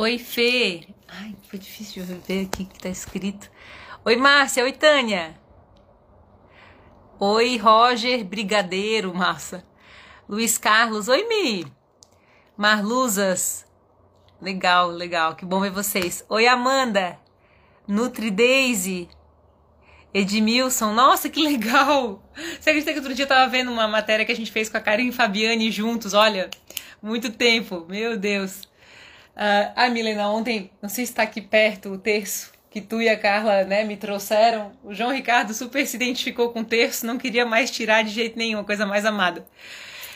Oi, Fê. Ai, foi difícil de ver aqui o que tá escrito. Oi, Márcia. Oi, Tânia. Oi, Roger Brigadeiro, massa. Luiz Carlos. Oi, Mi. Marluzas. Legal, legal. Que bom ver vocês. Oi, Amanda. Nutri Daisy. Edmilson, nossa, que legal! Você acredita que outro dia eu tava vendo uma matéria que a gente fez com a Karen e Fabiane juntos? Olha, muito tempo, meu Deus. Uh, ah, Milena, ontem, não sei se está aqui perto o terço que tu e a Carla né, me trouxeram. O João Ricardo super se identificou com o terço, não queria mais tirar de jeito nenhum, coisa mais amada.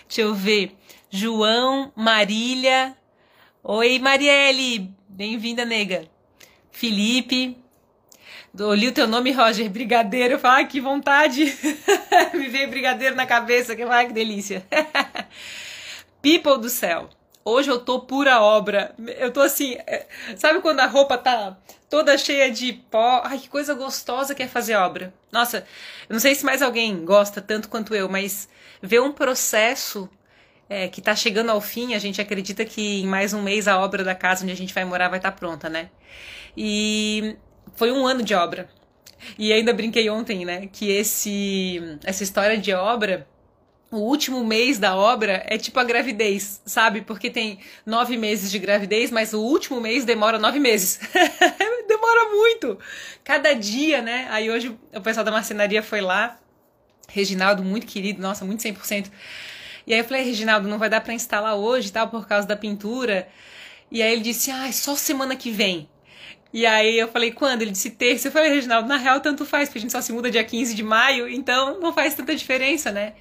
Deixa eu ver. João, Marília. Oi, Marielle. Bem-vinda, nega. Felipe. Olhei o teu nome, Roger, Brigadeiro. Eu ah, que vontade. Me veio Brigadeiro na cabeça, que, ah, que delícia. People do céu. Hoje eu tô pura obra. Eu tô assim, é, sabe quando a roupa tá toda cheia de pó? Ai, que coisa gostosa que é fazer obra. Nossa, eu não sei se mais alguém gosta tanto quanto eu, mas ver um processo é, que tá chegando ao fim, a gente acredita que em mais um mês a obra da casa onde a gente vai morar vai estar tá pronta, né? E foi um ano de obra. E ainda brinquei ontem, né, que esse essa história de obra o último mês da obra é tipo a gravidez, sabe? Porque tem nove meses de gravidez, mas o último mês demora nove meses. demora muito. Cada dia, né? Aí hoje o pessoal da marcenaria foi lá. Reginaldo, muito querido, nossa, muito 100%. E aí eu falei, Reginaldo, não vai dar para instalar hoje, tal, por causa da pintura. E aí ele disse, ah, só semana que vem. E aí eu falei, quando? Ele disse terça. Eu falei, Reginaldo, na real tanto faz, porque a gente só se muda dia 15 de maio, então não faz tanta diferença, né?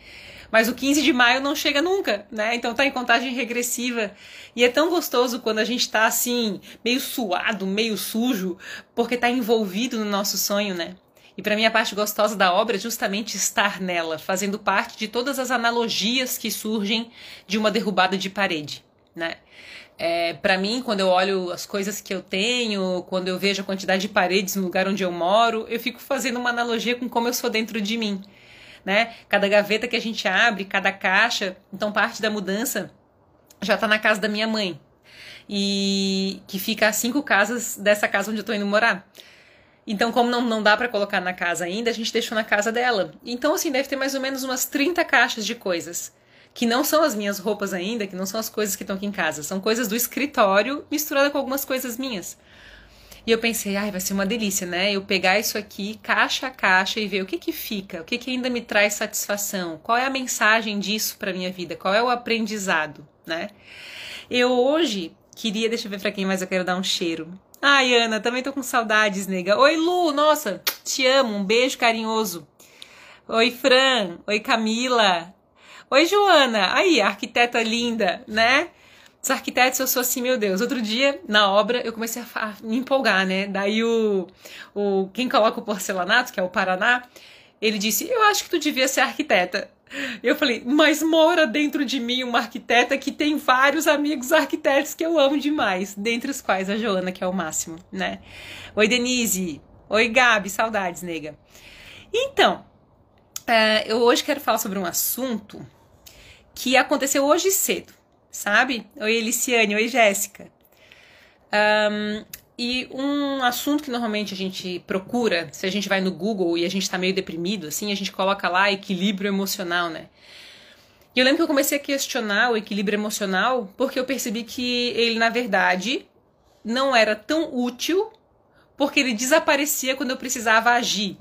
Mas o 15 de maio não chega nunca, né? Então tá em contagem regressiva. E é tão gostoso quando a gente tá assim, meio suado, meio sujo, porque tá envolvido no nosso sonho, né? E para mim a parte gostosa da obra é justamente estar nela, fazendo parte de todas as analogias que surgem de uma derrubada de parede, né? É, para mim, quando eu olho as coisas que eu tenho, quando eu vejo a quantidade de paredes no lugar onde eu moro, eu fico fazendo uma analogia com como eu sou dentro de mim né? Cada gaveta que a gente abre, cada caixa, então parte da mudança já está na casa da minha mãe. E que fica a cinco casas dessa casa onde eu estou indo morar. Então, como não, não dá para colocar na casa ainda, a gente deixou na casa dela. Então, assim, deve ter mais ou menos umas 30 caixas de coisas. Que não são as minhas roupas ainda, que não são as coisas que estão aqui em casa. São coisas do escritório misturada com algumas coisas minhas. E eu pensei, ai, vai ser uma delícia, né? Eu pegar isso aqui, caixa a caixa, e ver o que que fica, o que que ainda me traz satisfação, qual é a mensagem disso para minha vida, qual é o aprendizado, né? Eu hoje queria, deixa eu ver para quem mais eu quero dar um cheiro. Ai, Ana, também tô com saudades, nega. Oi, Lu, nossa, te amo, um beijo carinhoso. Oi, Fran. Oi, Camila. Oi, Joana. Aí, arquiteta linda, né? Os arquitetos, eu sou assim, meu Deus. Outro dia, na obra, eu comecei a, me empolgar, né? Daí o, o quem coloca o porcelanato, que é o Paraná, ele disse: Eu acho que tu devia ser arquiteta. Eu falei, mas mora dentro de mim uma arquiteta que tem vários amigos arquitetos que eu amo demais, dentre os quais a Joana, que é o máximo, né? Oi, Denise. Oi, Gabi. Saudades, nega. Então, uh, eu hoje quero falar sobre um assunto que aconteceu hoje cedo sabe? Oi, Eliciane. Oi, Jéssica. Um, e um assunto que normalmente a gente procura, se a gente vai no Google e a gente tá meio deprimido, assim, a gente coloca lá equilíbrio emocional, né? E eu lembro que eu comecei a questionar o equilíbrio emocional porque eu percebi que ele, na verdade, não era tão útil porque ele desaparecia quando eu precisava agir.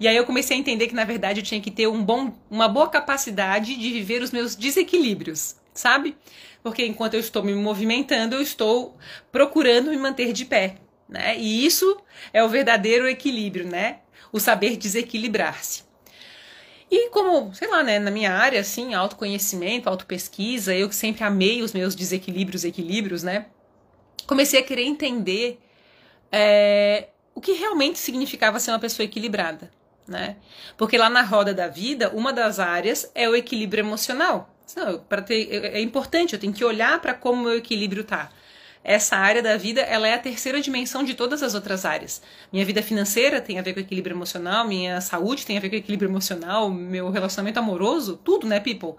E aí eu comecei a entender que, na verdade, eu tinha que ter um bom, uma boa capacidade de viver os meus desequilíbrios sabe? Porque enquanto eu estou me movimentando, eu estou procurando me manter de pé, né? E isso é o verdadeiro equilíbrio, né? O saber desequilibrar-se. E como, sei lá, né, na minha área, assim, autoconhecimento, autopesquisa, eu que sempre amei os meus desequilíbrios, equilíbrios, né? Comecei a querer entender é, o que realmente significava ser uma pessoa equilibrada, né? Porque lá na roda da vida, uma das áreas é o equilíbrio emocional. Não, ter é importante, eu tenho que olhar para como o meu equilíbrio tá. Essa área da vida, ela é a terceira dimensão de todas as outras áreas. Minha vida financeira tem a ver com equilíbrio emocional, minha saúde tem a ver com equilíbrio emocional, meu relacionamento amoroso, tudo, né, people?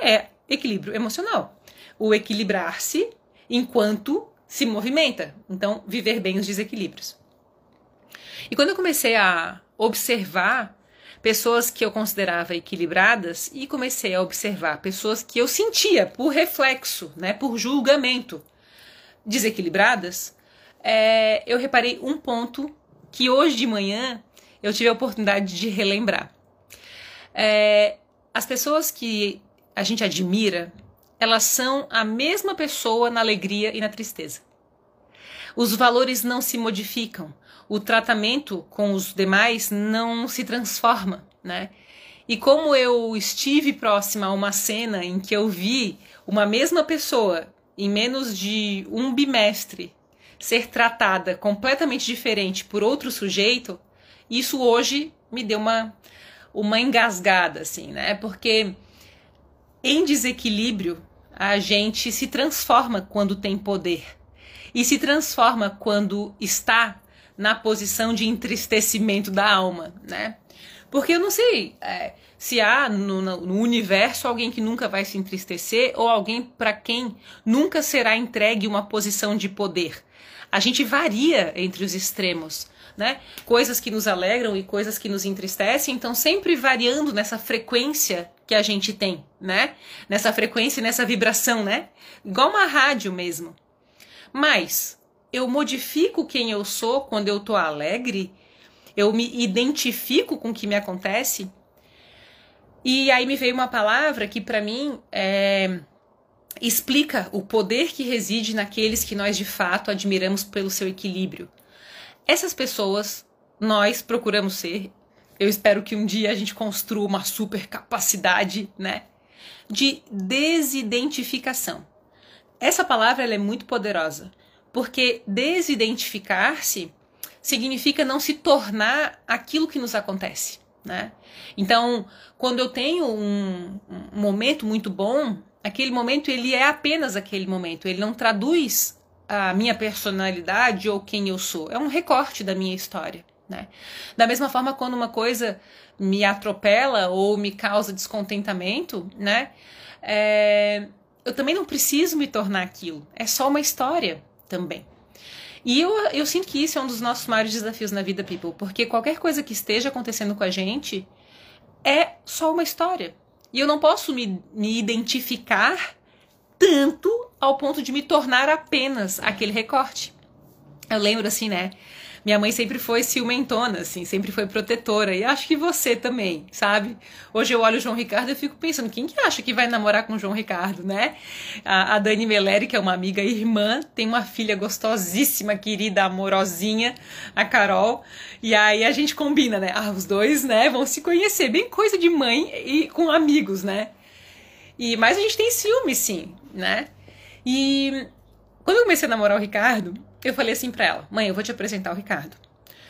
É equilíbrio emocional. O equilibrar-se enquanto se movimenta. Então, viver bem os desequilíbrios. E quando eu comecei a observar pessoas que eu considerava equilibradas e comecei a observar pessoas que eu sentia por reflexo, né, por julgamento, desequilibradas, é, eu reparei um ponto que hoje de manhã eu tive a oportunidade de relembrar. É, as pessoas que a gente admira, elas são a mesma pessoa na alegria e na tristeza. Os valores não se modificam, o tratamento com os demais não se transforma, né? E como eu estive próxima a uma cena em que eu vi uma mesma pessoa em menos de um bimestre ser tratada completamente diferente por outro sujeito, isso hoje me deu uma, uma engasgada, assim, né? Porque em desequilíbrio a gente se transforma quando tem poder e se transforma quando está na posição de entristecimento da alma, né? Porque eu não sei é, se há no, no, universo alguém que nunca vai se entristecer ou alguém para quem nunca será entregue uma posição de poder. A gente varia entre os extremos, né? Coisas que nos alegram e coisas que nos entristecem, então sempre variando nessa frequência que a gente tem, né? Nessa frequência e nessa vibração, né? Igual uma rádio mesmo. Mas eu modifico quem eu sou quando eu tô alegre, eu me identifico com o que me acontece. E aí me veio uma palavra que para mim é, explica o poder que reside naqueles que nós de fato admiramos pelo seu equilíbrio. Essas pessoas nós procuramos ser. Eu espero que um dia a gente construa uma super capacidade, né, de desidentificação. Essa palavra é muito poderosa porque desidentificar-se significa não se tornar aquilo que nos acontece, né? Então, quando eu tenho um, um momento muito bom, aquele momento ele é apenas aquele momento, ele não traduz a minha personalidade ou quem eu sou, é um recorte da minha história. Né? Da mesma forma, quando uma coisa me atropela ou me causa descontentamento, né? É, eu também não preciso me tornar aquilo. É só uma história também. E eu, eu sinto que isso é um dos nossos maiores desafios na vida, people, porque qualquer coisa que esteja acontecendo com a gente é só uma história. E eu não posso me, me identificar tanto ao ponto de me tornar apenas aquele recorte. Eu lembro assim, né? Minha mãe sempre foi ciumentona, assim, sempre foi protetora. E acho que você também, sabe? Hoje eu olho o João Ricardo e fico pensando, quem que acha que vai namorar com o João Ricardo, né? A, a Dani Meleri, que é uma amiga irmã, tem uma filha gostosíssima, querida, amorosinha, a Carol. E aí a gente combina, né? Ah, os dois, né, vão se conhecer. Bem coisa de mãe e com amigos, né? E, mas a gente tem ciúme, sim, né? E quando eu comecei a namorar o Ricardo, eu falei assim pra ela: mãe, eu vou te apresentar o Ricardo.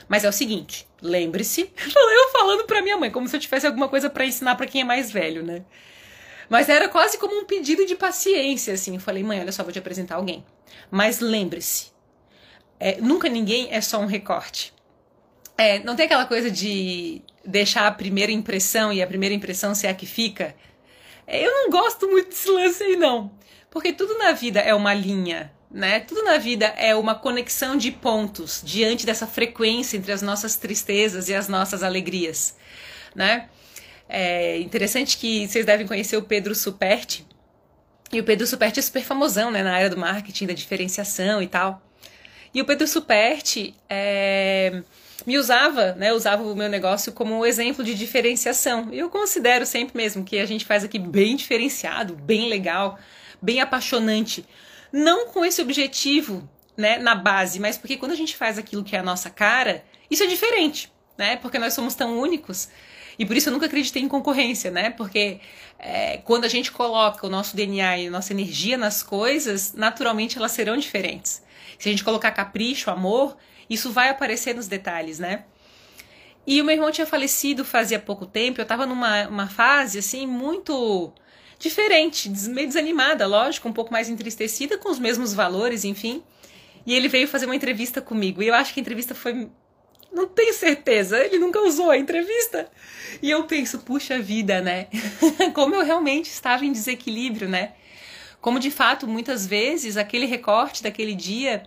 Mas é o seguinte, lembre-se, eu falando pra minha mãe, como se eu tivesse alguma coisa para ensinar para quem é mais velho, né? Mas era quase como um pedido de paciência, assim. Eu falei, mãe, olha só, vou te apresentar alguém. Mas lembre-se, é, nunca ninguém é só um recorte. É, não tem aquela coisa de deixar a primeira impressão e a primeira impressão ser a que fica. É, eu não gosto muito desse lance aí, não. Porque tudo na vida é uma linha, né? Tudo na vida é uma conexão de pontos diante dessa frequência entre as nossas tristezas e as nossas alegrias, né? É interessante que vocês devem conhecer o Pedro Superti. E o Pedro Superti é super famosão, né, na área do marketing, da diferenciação e tal. E o Pedro Superti é, me usava, né, usava o meu negócio como exemplo de diferenciação. E eu considero sempre mesmo que a gente faz aqui bem diferenciado, bem legal, bem apaixonante não com esse objetivo, né, na base, mas porque quando a gente faz aquilo que é a nossa cara, isso é diferente, né? Porque nós somos tão únicos. E por isso eu nunca acreditei em concorrência, né? Porque é, quando a gente coloca o nosso DNA e a nossa energia nas coisas, naturalmente elas serão diferentes. Se a gente colocar capricho, amor, isso vai aparecer nos detalhes, né? E o meu irmão tinha falecido fazia pouco tempo, eu tava numa uma fase, assim, muito diferente, meio desanimada, lógico, um pouco mais entristecida, com os mesmos valores, enfim. E ele veio fazer uma entrevista comigo. E eu acho que a entrevista foi. Não tenho certeza, ele nunca usou a entrevista. E eu penso, puxa vida, né? Como eu realmente estava em desequilíbrio, né? Como de fato, muitas vezes, aquele recorte daquele dia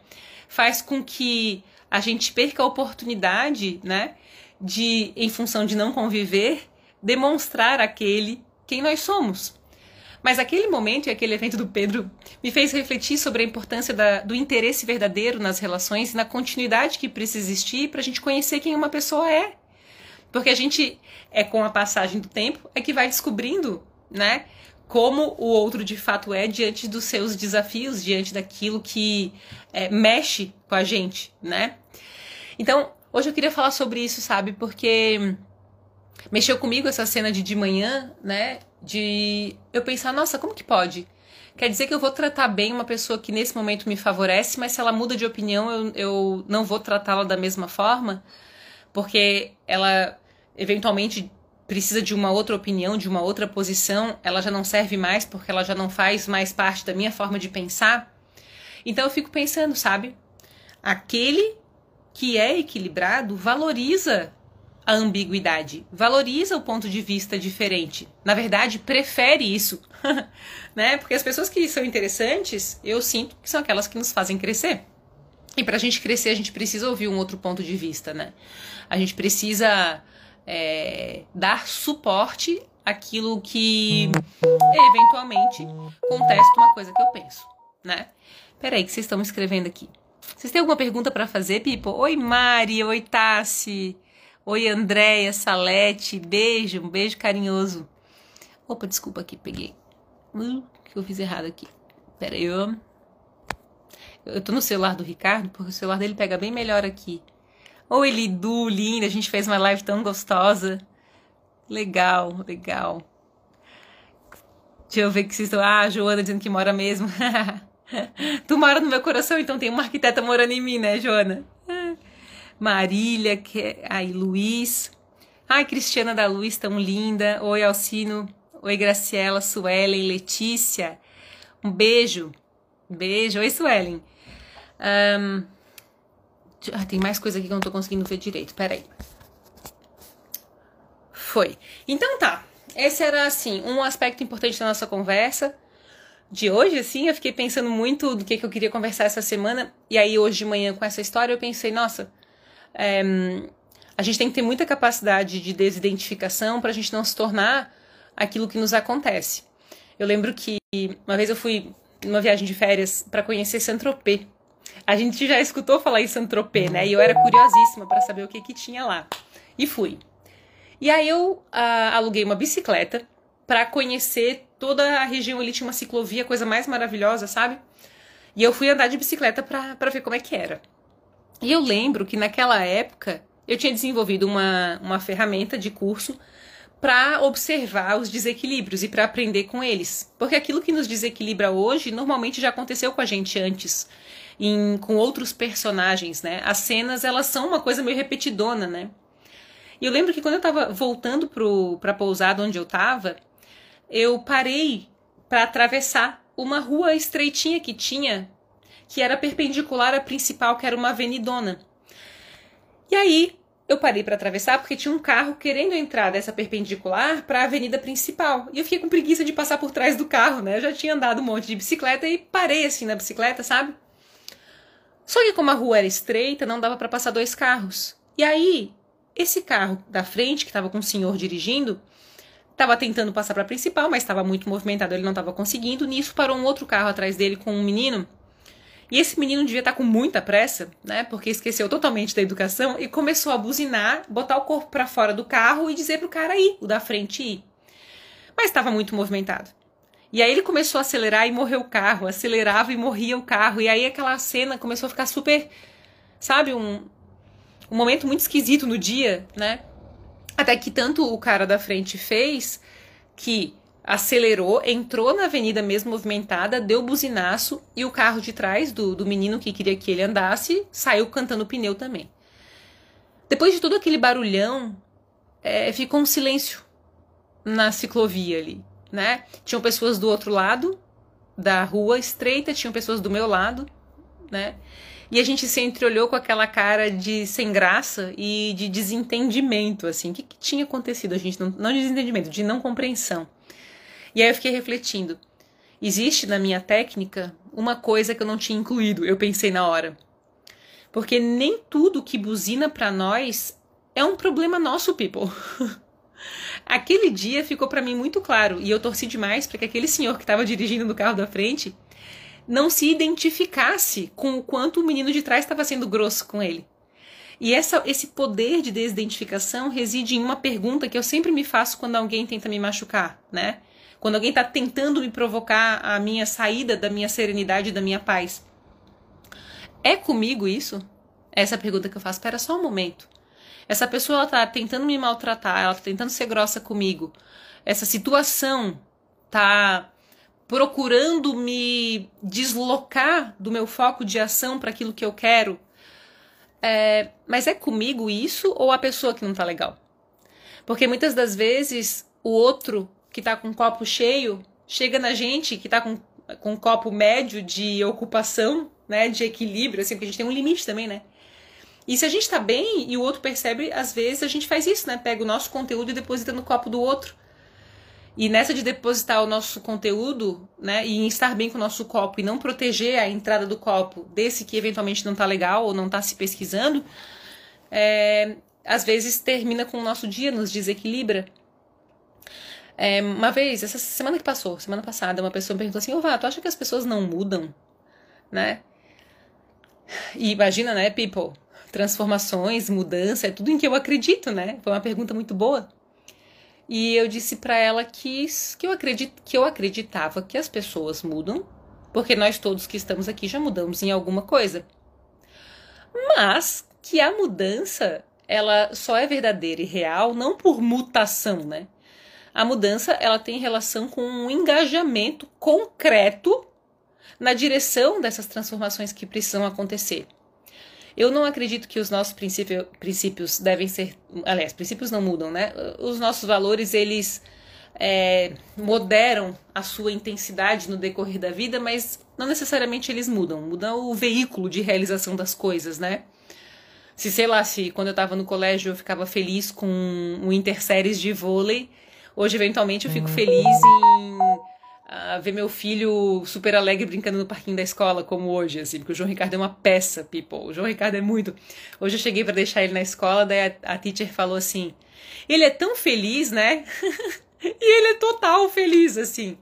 faz com que a gente perca a oportunidade, né, de, em função de não conviver, demonstrar aquele quem nós somos. Mas aquele momento e aquele evento do Pedro me fez refletir sobre a importância da, do interesse verdadeiro nas relações e na continuidade que precisa existir para a gente conhecer quem uma pessoa é. Porque a gente, é com a passagem do tempo, é que vai descobrindo, né? Como o outro de fato é diante dos seus desafios, diante daquilo que é, mexe com a gente, né? Então, hoje eu queria falar sobre isso, sabe? Porque mexeu comigo essa cena de de manhã, né? De eu pensar, nossa, como que pode? Quer dizer que eu vou tratar bem uma pessoa que nesse momento me favorece, mas se ela muda de opinião, eu, eu não vou tratá-la da mesma forma? Porque ela eventualmente precisa de uma outra opinião, de uma outra posição, ela já não serve mais porque ela já não faz mais parte da minha forma de pensar. Então eu fico pensando, sabe? Aquele que é equilibrado valoriza a ambiguidade, valoriza o ponto de vista diferente. Na verdade, prefere isso, né? Porque as pessoas que são interessantes, eu sinto que são aquelas que nos fazem crescer. E para a gente crescer, a gente precisa ouvir um outro ponto de vista, né? A gente precisa é, dar suporte àquilo que eventualmente contesta uma coisa que eu penso, né? Peraí, que vocês estão escrevendo aqui. Vocês têm alguma pergunta para fazer, Pipo? Oi, Mari. Oi, Tassi. Oi, Andréia, Salete, beijo, um beijo carinhoso. Opa, desculpa aqui, peguei. Uh, que eu fiz errado aqui. Pera aí, eu... eu tô no celular do Ricardo, porque o celular dele pega bem melhor aqui. Oi, Lidu, linda, a gente fez uma live tão gostosa. Legal, legal. Deixa eu ver que vocês estão. Ah, a Joana dizendo que mora mesmo. tu mora no meu coração, então tem uma arquiteta morando em mim, né, Joana? Marília, que... ai, Luiz. Ai, Cristiana da Luz, tão linda. Oi, Alcino. Oi, Graciela, Suelen, Letícia. Um beijo. Beijo. Oi, Suelen. Um... Ah, tem mais coisa aqui que eu não tô conseguindo ver direito. Peraí. Foi. Então tá. Esse era, assim, um aspecto importante da nossa conversa de hoje, assim, eu fiquei pensando muito do que, que eu queria conversar essa semana. E aí, hoje de manhã, com essa história, eu pensei, nossa, é, a gente tem que ter muita capacidade de desidentificação para a gente não se tornar aquilo que nos acontece. Eu lembro que uma vez eu fui numa viagem de férias para conhecer Saint-Tropez. A gente já escutou falar em Saint-Tropez, né? E eu era curiosíssima para saber o que que tinha lá. E fui. E aí eu uh, aluguei uma bicicleta para conhecer toda a região ali tinha uma ciclovia, coisa mais maravilhosa, sabe? E eu fui andar de bicicleta para ver como é que era. E eu lembro que naquela época eu tinha desenvolvido uma, uma ferramenta de curso para observar os desequilíbrios e para aprender com eles. Porque aquilo que nos desequilibra hoje normalmente já aconteceu com a gente antes, em, com outros personagens, né? As cenas elas são uma coisa meio repetidona, né? E eu lembro que quando eu estava voltando para a pousada onde eu estava, eu parei para atravessar uma rua estreitinha que tinha que era perpendicular à principal, que era uma avenidona. E aí eu parei para atravessar porque tinha um carro querendo entrar dessa perpendicular para a avenida principal. E eu fiquei com preguiça de passar por trás do carro, né? Eu já tinha andado um monte de bicicleta e parei assim na bicicleta, sabe? Só que como a rua era estreita, não dava para passar dois carros. E aí, esse carro da frente, que estava com o senhor dirigindo, estava tentando passar para a principal, mas estava muito movimentado, ele não estava conseguindo. Nisso parou um outro carro atrás dele com um menino e esse menino devia estar com muita pressa, né? Porque esqueceu totalmente da educação e começou a buzinar, botar o corpo para fora do carro e dizer pro cara ir, o da frente ir. Mas estava muito movimentado. E aí ele começou a acelerar e morreu o carro, acelerava e morria o carro. E aí aquela cena começou a ficar super, sabe, um, um momento muito esquisito no dia, né? Até que tanto o cara da frente fez que acelerou, entrou na avenida mesmo movimentada, deu buzinaço e o carro de trás do, do menino que queria que ele andasse saiu cantando pneu também. Depois de todo aquele barulhão, é, ficou um silêncio na ciclovia ali, né? Tinham pessoas do outro lado da rua estreita, tinham pessoas do meu lado, né? E a gente se entreolhou com aquela cara de sem graça e de desentendimento, assim. O que, que tinha acontecido? A gente não, não de desentendimento, de não compreensão. E aí eu fiquei refletindo. existe na minha técnica uma coisa que eu não tinha incluído, eu pensei na hora. Porque nem tudo que buzina para nós é um problema nosso, people. Aquele dia ficou para mim muito claro e eu torci demais para que aquele senhor que estava dirigindo no carro da frente não se identificasse com o quanto o menino de trás estava sendo grosso com ele. E essa, esse poder de desidentificação reside em uma pergunta que eu sempre me faço quando alguém tenta me machucar, né? Quando alguém está tentando me provocar a minha saída da minha serenidade, da minha paz. É comigo isso? Essa é a pergunta que eu faço. Espera só um momento. Essa pessoa ela tá tentando me maltratar, ela tá tentando ser grossa comigo. Essa situação tá procurando me deslocar do meu foco de ação para aquilo que eu quero. É, mas é comigo isso ou a pessoa que não tá legal? Porque muitas das vezes o outro que tá com um copo cheio chega na gente que tá com, com um copo médio de ocupação, né, de equilíbrio, assim, porque a gente tem um limite também, né? E se a gente tá bem e o outro percebe, às vezes a gente faz isso, né? Pega o nosso conteúdo e deposita no copo do outro. E nessa de depositar o nosso conteúdo, né, e estar bem com o nosso copo e não proteger a entrada do copo desse que eventualmente não tá legal ou não tá se pesquisando, é, às vezes termina com o nosso dia, nos desequilibra. É, uma vez, essa semana que passou, semana passada, uma pessoa me perguntou assim: Ô Vá, tu acha que as pessoas não mudam? Né? E imagina, né, people? transformações, mudança, é tudo em que eu acredito, né? Foi uma pergunta muito boa. E eu disse para ela que, que, eu acredit, que eu acreditava que as pessoas mudam, porque nós todos que estamos aqui já mudamos em alguma coisa. Mas que a mudança, ela só é verdadeira e real não por mutação, né? A mudança, ela tem relação com um engajamento concreto na direção dessas transformações que precisam acontecer. Eu não acredito que os nossos princípio, princípios devem ser. Aliás, princípios não mudam, né? Os nossos valores, eles é, moderam a sua intensidade no decorrer da vida, mas não necessariamente eles mudam. Mudam o veículo de realização das coisas, né? Se, sei lá, se quando eu estava no colégio eu ficava feliz com o Interséries de vôlei, hoje, eventualmente, eu fico hum. feliz em uh, ver meu filho super alegre brincando no parquinho da escola, como hoje, assim, porque o João Ricardo é uma peça, people. O João Ricardo é muito. Hoje eu cheguei para deixar ele na escola, daí a, a teacher falou assim: ele é tão feliz, né? e ele é total feliz, assim.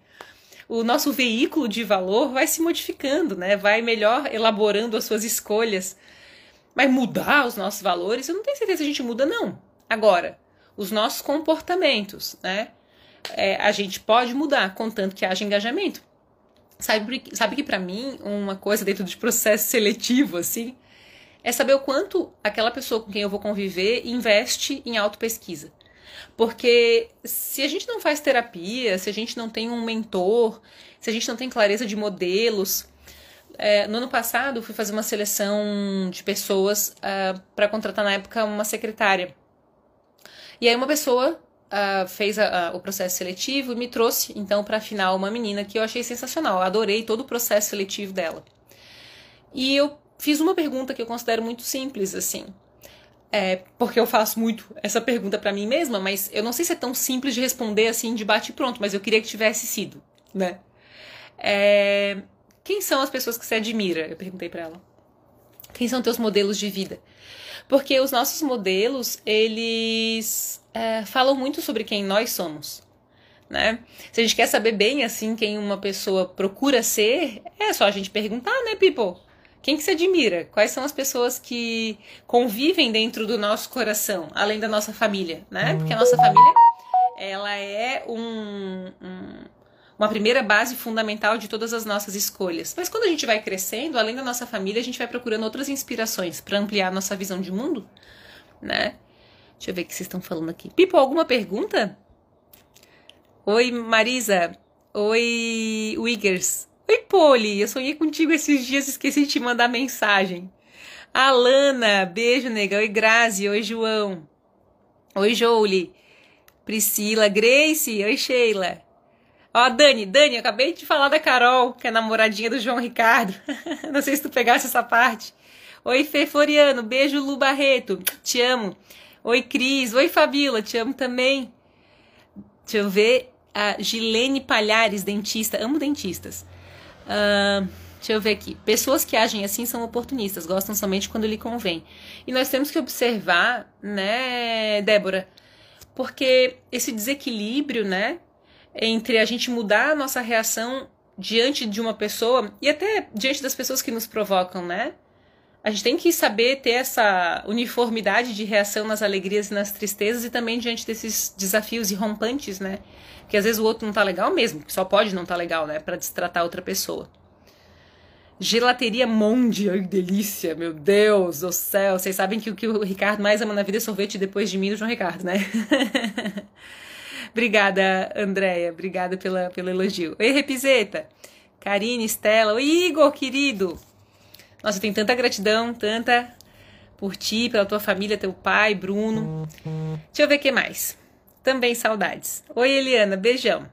O nosso veículo de valor vai se modificando, né? Vai melhor elaborando as suas escolhas. Mas mudar os nossos valores, eu não tenho certeza se a gente muda, não. Agora, os nossos comportamentos, né? é, a gente pode mudar, contanto que haja engajamento. Sabe, sabe que para mim, uma coisa dentro de processo seletivo, assim, é saber o quanto aquela pessoa com quem eu vou conviver investe em autopesquisa. Porque se a gente não faz terapia, se a gente não tem um mentor, se a gente não tem clareza de modelos. É, no ano passado, fui fazer uma seleção de pessoas uh, ah, para contratar na época uma secretária. E aí, uma pessoa uh, fez a, a, o processo seletivo e me trouxe, então, para final uma menina que eu achei sensacional. Adorei todo o processo seletivo dela. E eu fiz uma pergunta que eu considero muito simples, assim. É, porque eu faço muito essa pergunta para mim mesma, mas eu não sei se é tão simples de responder assim de bate pronto, mas eu queria que tivesse sido, né? É, quem são as pessoas que você admira? Eu perguntei para ela. Quem são teus modelos de vida? Porque os nossos modelos, eles é, falam muito sobre quem nós somos. Né? Se a gente quer saber bem assim quem uma pessoa procura ser, é só a gente perguntar, né, people? Quem que se admira? Quais são as pessoas que convivem dentro do nosso coração, além da nossa família, né? Porque a nossa família, ela é um, um uma primeira base fundamental de todas as nossas escolhas. Mas quando a gente vai crescendo, além da nossa família, a gente vai procurando outras inspirações para ampliar nossa visão de mundo, né? Deixa eu ver o que vocês estão falando aqui. Pipo, alguma pergunta? Oi, Marisa. Oi, Wiggers. Oi, Poli. Eu sonhei contigo esses dias, esqueci de te mandar mensagem. Alana, beijo, nega. Oi, Grazi. Oi, João. Oi, Jolie. Priscila, Grace. Oi, Sheila. Ó, Dani, Dani, acabei de falar da Carol, que é namoradinha do João Ricardo. Não sei se tu pegasse essa parte. Oi, Fê Floriano, beijo, Lu Barreto, te amo. Oi, Cris, oi, Fabíola, te amo também. Deixa eu ver. a Gilene Palhares, dentista. Amo dentistas. Uh, deixa eu ver aqui. Pessoas que agem assim são oportunistas, gostam somente quando lhe convém. E nós temos que observar, né, Débora? Porque esse desequilíbrio, né, entre a gente mudar a nossa reação diante de uma pessoa e até diante das pessoas que nos provocam, né? A gente tem que saber ter essa uniformidade de reação nas alegrias e nas tristezas e também diante desses desafios irrompantes, né? Que às vezes o outro não tá legal mesmo, só pode não tá legal, né? Para destratar outra pessoa. Gelateria Monde, ai delícia, meu Deus do céu. Vocês sabem que o que o Ricardo mais ama na vida é sorvete depois de mim do João Ricardo, né? Obrigada, Andréia. Obrigada pela, pelo elogio. Oi, Repiseta. Karine, Estela. Igor, querido. Nossa, eu tenho tanta gratidão, tanta por ti, pela tua família, teu pai, Bruno. Deixa eu ver o que mais. Também saudades. Oi, Eliana, beijão.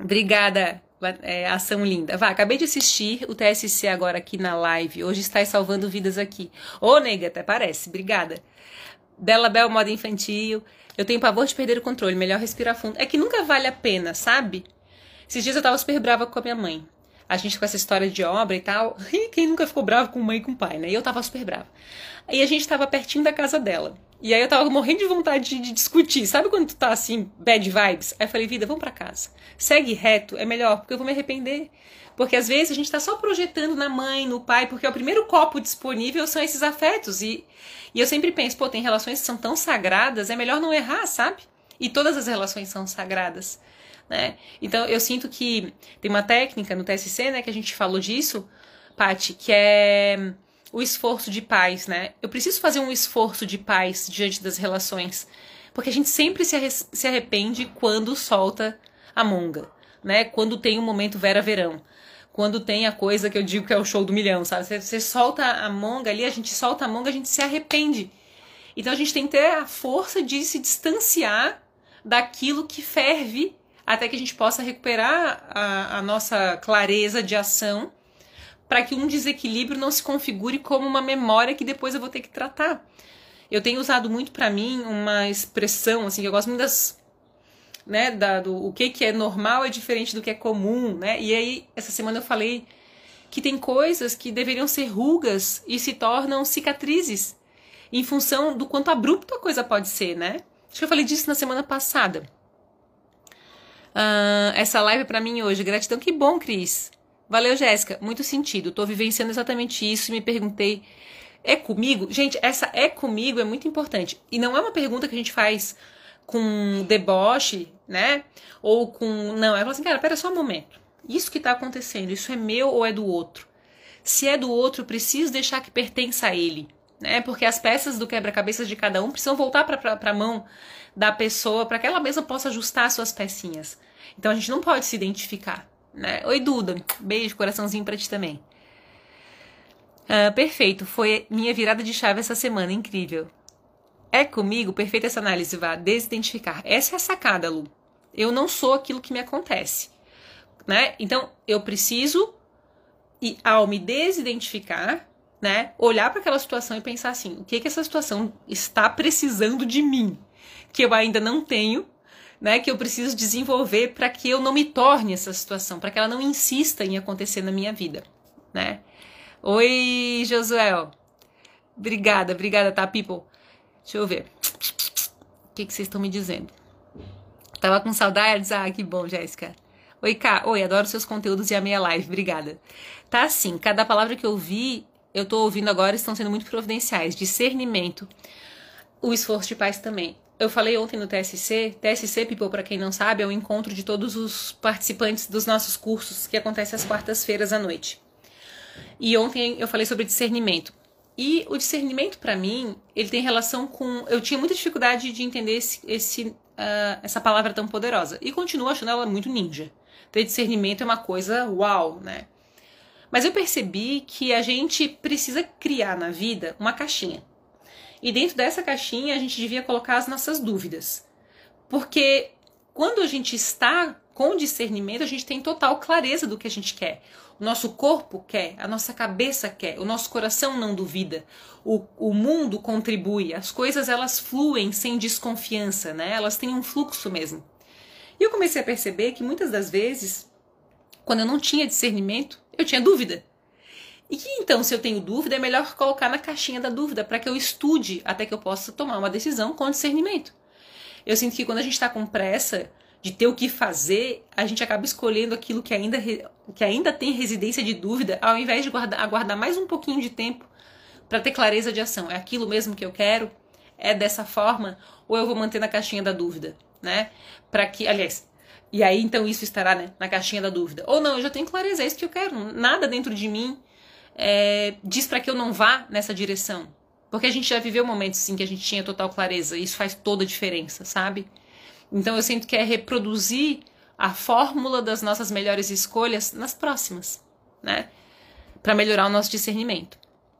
Obrigada, é, ação linda. Vá, acabei de assistir o TSC agora aqui na live. Hoje está salvando vidas aqui. Ô, nega, até parece. Obrigada. Bela Bel, moda infantil. Eu tenho pavor de perder o controle, melhor respirar fundo. É que nunca vale a pena, sabe? Esses dias eu tava super brava com a minha mãe a gente com essa história de obra e tal. E quem nunca ficou bravo com mãe e com pai, né? E eu tava super brava. Aí a gente tava pertinho da casa dela. E aí eu tava morrendo de vontade de, discutir. Sabe quando tu tá assim, bad vibes? Aí eu falei, vida, vamos para casa. Segue reto, é melhor, porque eu vou me arrepender. Porque às vezes a gente tá só projetando na mãe, no pai, porque é o primeiro copo disponível são esses afetos. E, e eu sempre penso, pô, tem relações que são tão sagradas, é melhor não errar, sabe? E todas as relações são sagradas né? Então eu sinto que tem uma técnica no TSC, né, que a gente falou disso, Pati, que é o esforço de paz, né? Eu preciso fazer um esforço de paz diante das relações, porque a gente sempre se, se arrepende quando solta a monga, né? Quando tem o um momento Vera Verão. Quando tem a coisa que eu digo que é o show do milhão, sabe? Você, você solta a monga ali, a gente solta a monga, a gente se arrepende. Então a gente tem que ter a força de se distanciar daquilo que ferve até que a gente possa recuperar a, a nossa clareza de ação para que um desequilíbrio não se configure como uma memória que depois eu vou ter que tratar. Eu tenho usado muito para mim uma expressão assim, que eu gosto muito das né, da, do, o que que é normal é diferente do que é comum, né? E aí essa semana eu falei que tem coisas que deveriam ser rugas e se tornam cicatrizes em função do quanto abrupto a coisa pode ser, né? Acho que eu falei disso na semana passada. Uh, essa live para mim hoje. Gratidão, que bom, Cris. Valeu, Jéssica. Muito sentido. Tô vivenciando exatamente isso e me perguntei. É comigo? Gente, essa é comigo é muito importante. E não é uma pergunta que a gente faz com deboche, né? Ou com. Não, é assim, cara, pera só um momento. Isso que tá acontecendo, isso é meu ou é do outro? Se é do outro, eu preciso deixar que pertença a ele, né? Porque as peças do quebra-cabeças de cada um precisam voltar para a mão da pessoa para que ela mesma possa ajustar suas pecinhas. Então a gente não pode se identificar, né? Oi, Duda. Beijo, coraçãozinho pra ti também. Uh, perfeito, foi minha virada de chave essa semana, incrível. É comigo, perfeita essa análise, vá desidentificar. Essa é a sacada, Lu. Eu não sou aquilo que me acontece, né? Então eu preciso e ao me desidentificar, né, olhar para aquela situação e pensar assim, o que que essa situação está precisando de mim, que eu ainda não tenho né, que eu preciso desenvolver para que eu não me torne essa situação, para que ela não insista em acontecer na minha vida, né? Oi, Josuel. Obrigada, obrigada, tá, people? Deixa eu ver. O que, que vocês estão me dizendo? Tava com saudades? Ah, que bom, Jéssica. Oi, Cá. Oi, adoro seus conteúdos e a minha live. Obrigada. Tá assim, cada palavra que eu vi, eu tô ouvindo agora, estão sendo muito providenciais. Discernimento. O esforço de paz também eu falei ontem no TSC, TSC, People, para quem não sabe, é o encontro de todos os participantes dos nossos cursos que acontece às quartas-feiras à noite. E ontem eu falei sobre discernimento. E o discernimento, para mim, ele tem relação com. Eu tinha muita dificuldade de entender esse, esse, uh, essa palavra tão poderosa. E continuo achando ela muito ninja. Ter discernimento é uma coisa uau, né? Mas eu percebi que a gente precisa criar na vida uma caixinha. E dentro dessa caixinha a gente devia colocar as nossas dúvidas. Porque quando a gente está com discernimento, a gente tem total clareza do que a gente quer. O nosso corpo quer, a nossa cabeça quer, o nosso coração não duvida. O, o mundo contribui, as coisas elas fluem sem desconfiança, né? Elas têm um fluxo mesmo. E eu comecei a perceber que muitas das vezes, quando eu não tinha discernimento, eu tinha dúvida. E que então, se eu tenho dúvida, é melhor colocar na caixinha da dúvida para que eu estude até que eu possa tomar uma decisão com discernimento. Eu sinto que quando a gente está com pressa de ter o que fazer, a gente acaba escolhendo aquilo que ainda, que ainda tem residência de dúvida, ao invés de guardar, aguardar mais um pouquinho de tempo para ter clareza de ação. É aquilo mesmo que eu quero? É dessa forma? Ou eu vou manter na caixinha da dúvida, né? Para que, aliás, e aí então isso estará né, na caixinha da dúvida. Ou não, eu já tenho clareza, é isso que eu quero. Nada dentro de mim é, diz para que eu não vá nessa direção. Porque a gente já viveu momentos sim que a gente tinha total clareza, e isso faz toda a diferença, sabe? Então eu sinto que é reproduzir a fórmula das nossas melhores escolhas nas próximas, né? Para melhorar o nosso discernimento.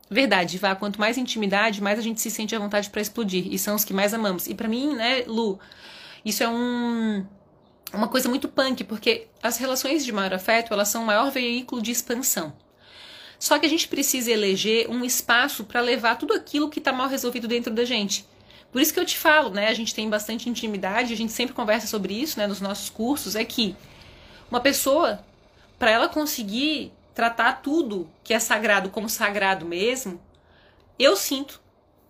Verdade, vá, quanto mais intimidade, mais a gente se sente à vontade para explodir, e são os que mais amamos. E para mim, né, Lu, isso é um uma coisa muito punk, porque as relações de maior afeto, elas são o maior veículo de expansão. Só que a gente precisa eleger um espaço para levar tudo aquilo que está mal resolvido dentro da gente. Por isso que eu te falo, né? A gente tem bastante intimidade, a gente sempre conversa sobre isso, né? Nos nossos cursos, é que uma pessoa, para ela conseguir tratar tudo que é sagrado como sagrado mesmo, eu sinto,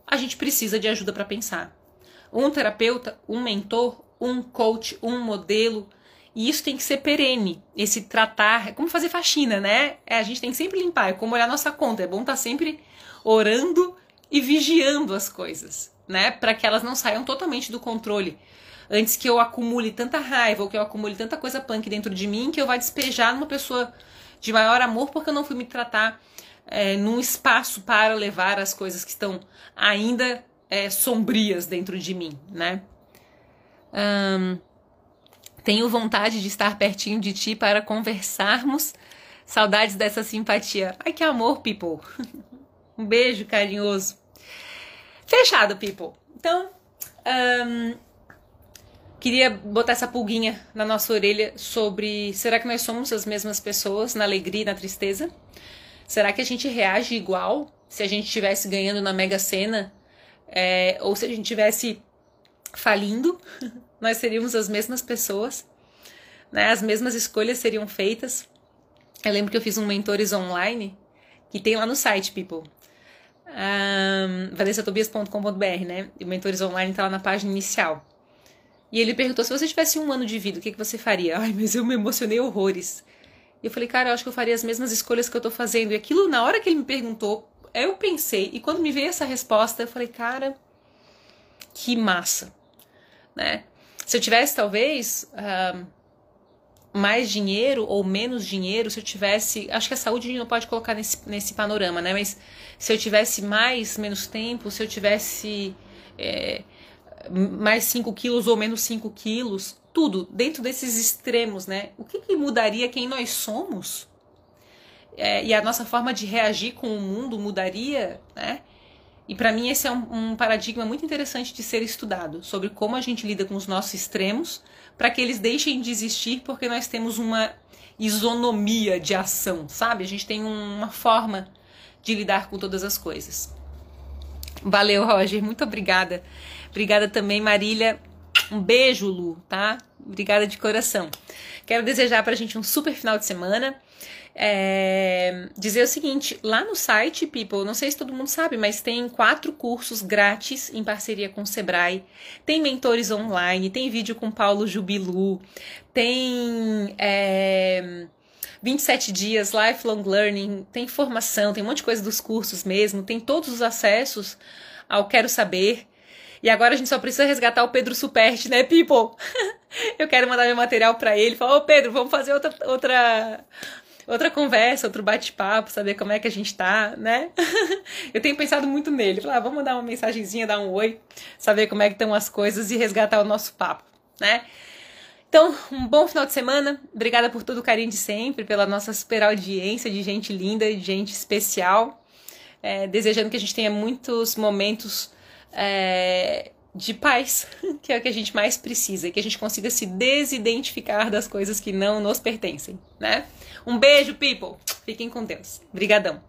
a gente precisa de ajuda para pensar. Um terapeuta, um mentor, um coach, um modelo, e isso tem que ser perene. Esse tratar, é como fazer faxina, né? É, a gente tem que sempre limpar, é como olhar nossa conta. É bom estar tá sempre orando e vigiando as coisas né? Para que elas não saiam totalmente do controle. Antes que eu acumule tanta raiva ou que eu acumule tanta coisa punk dentro de mim que eu vá despejar numa pessoa de maior amor porque eu não fui me tratar é, num espaço para levar as coisas que estão ainda é, sombrias dentro de mim, né? Um, tenho vontade de estar pertinho de ti para conversarmos. Saudades dessa simpatia. Ai, que amor, people. um beijo carinhoso. Fechado, people. Então, um, queria botar essa pulguinha na nossa orelha sobre será que nós somos as mesmas pessoas na alegria e na tristeza? Será que a gente reage igual se a gente estivesse ganhando na Mega Sena é, ou se a gente estivesse falindo? nós seríamos as mesmas pessoas, né? As mesmas escolhas seriam feitas. Eu lembro que eu fiz um mentores online que tem lá no site, people um, vanessatobias.com.br, né? E o Mentores Online tá lá na página inicial. E ele perguntou: se você tivesse um ano de vida, o que, que você faria? Ai, mas eu me emocionei horrores. E eu falei, cara, eu acho que eu faria as mesmas escolhas que eu tô fazendo. E aquilo, na hora que ele me perguntou, eu pensei, e quando me veio essa resposta, eu falei, cara, que massa, né? Se eu tivesse, talvez, mais dinheiro ou menos dinheiro, se eu tivesse. Acho que a saúde a gente não pode colocar nesse, nesse panorama, né? Mas se eu tivesse mais, menos tempo, se eu tivesse é, mais 5 quilos ou menos 5 quilos, tudo dentro desses extremos, né? O que, que mudaria quem nós somos? É, e a nossa forma de reagir com o mundo mudaria, né? E para mim esse é um, um, paradigma muito interessante de ser estudado sobre como a gente lida com os nossos extremos para que eles deixem de existir porque nós temos uma isonomia de ação, sabe? A gente tem uma forma de lidar com todas as coisas. Valeu, Roger, muito obrigada. Obrigada também, Marília. Um beijo, Lu, tá? Obrigada de coração. Quero desejar pra gente um super final de semana é, dizer o seguinte: lá no site, People, não sei se todo mundo sabe, mas tem quatro cursos grátis em parceria com o Sebrae. Tem mentores online, tem vídeo com Paulo Jubilu, tem. É, 27 dias, lifelong learning, tem formação, tem um monte de coisa dos cursos mesmo, tem todos os acessos ao Quero Saber. E agora a gente só precisa resgatar o Pedro Superti, né, people? Eu quero mandar meu material para ele, falar, ô Pedro, vamos fazer outra, outra, outra conversa, outro bate-papo, saber como é que a gente tá, né? eu tenho pensado muito nele. Falar, ah, vamos mandar uma mensagenzinha, dar um oi, saber como é que estão as coisas e resgatar o nosso papo, né? Então, um bom final de semana. Obrigada por todo o carinho de sempre, pela nossa super audiência de gente linda de gente especial. É, desejando que a gente tenha muitos momentos é, de paz, que é o que a gente mais precisa, que a gente consiga se desidentificar das coisas que não nos pertencem, né? Um beijo, people! Fiquem com Deus. Obrigadão!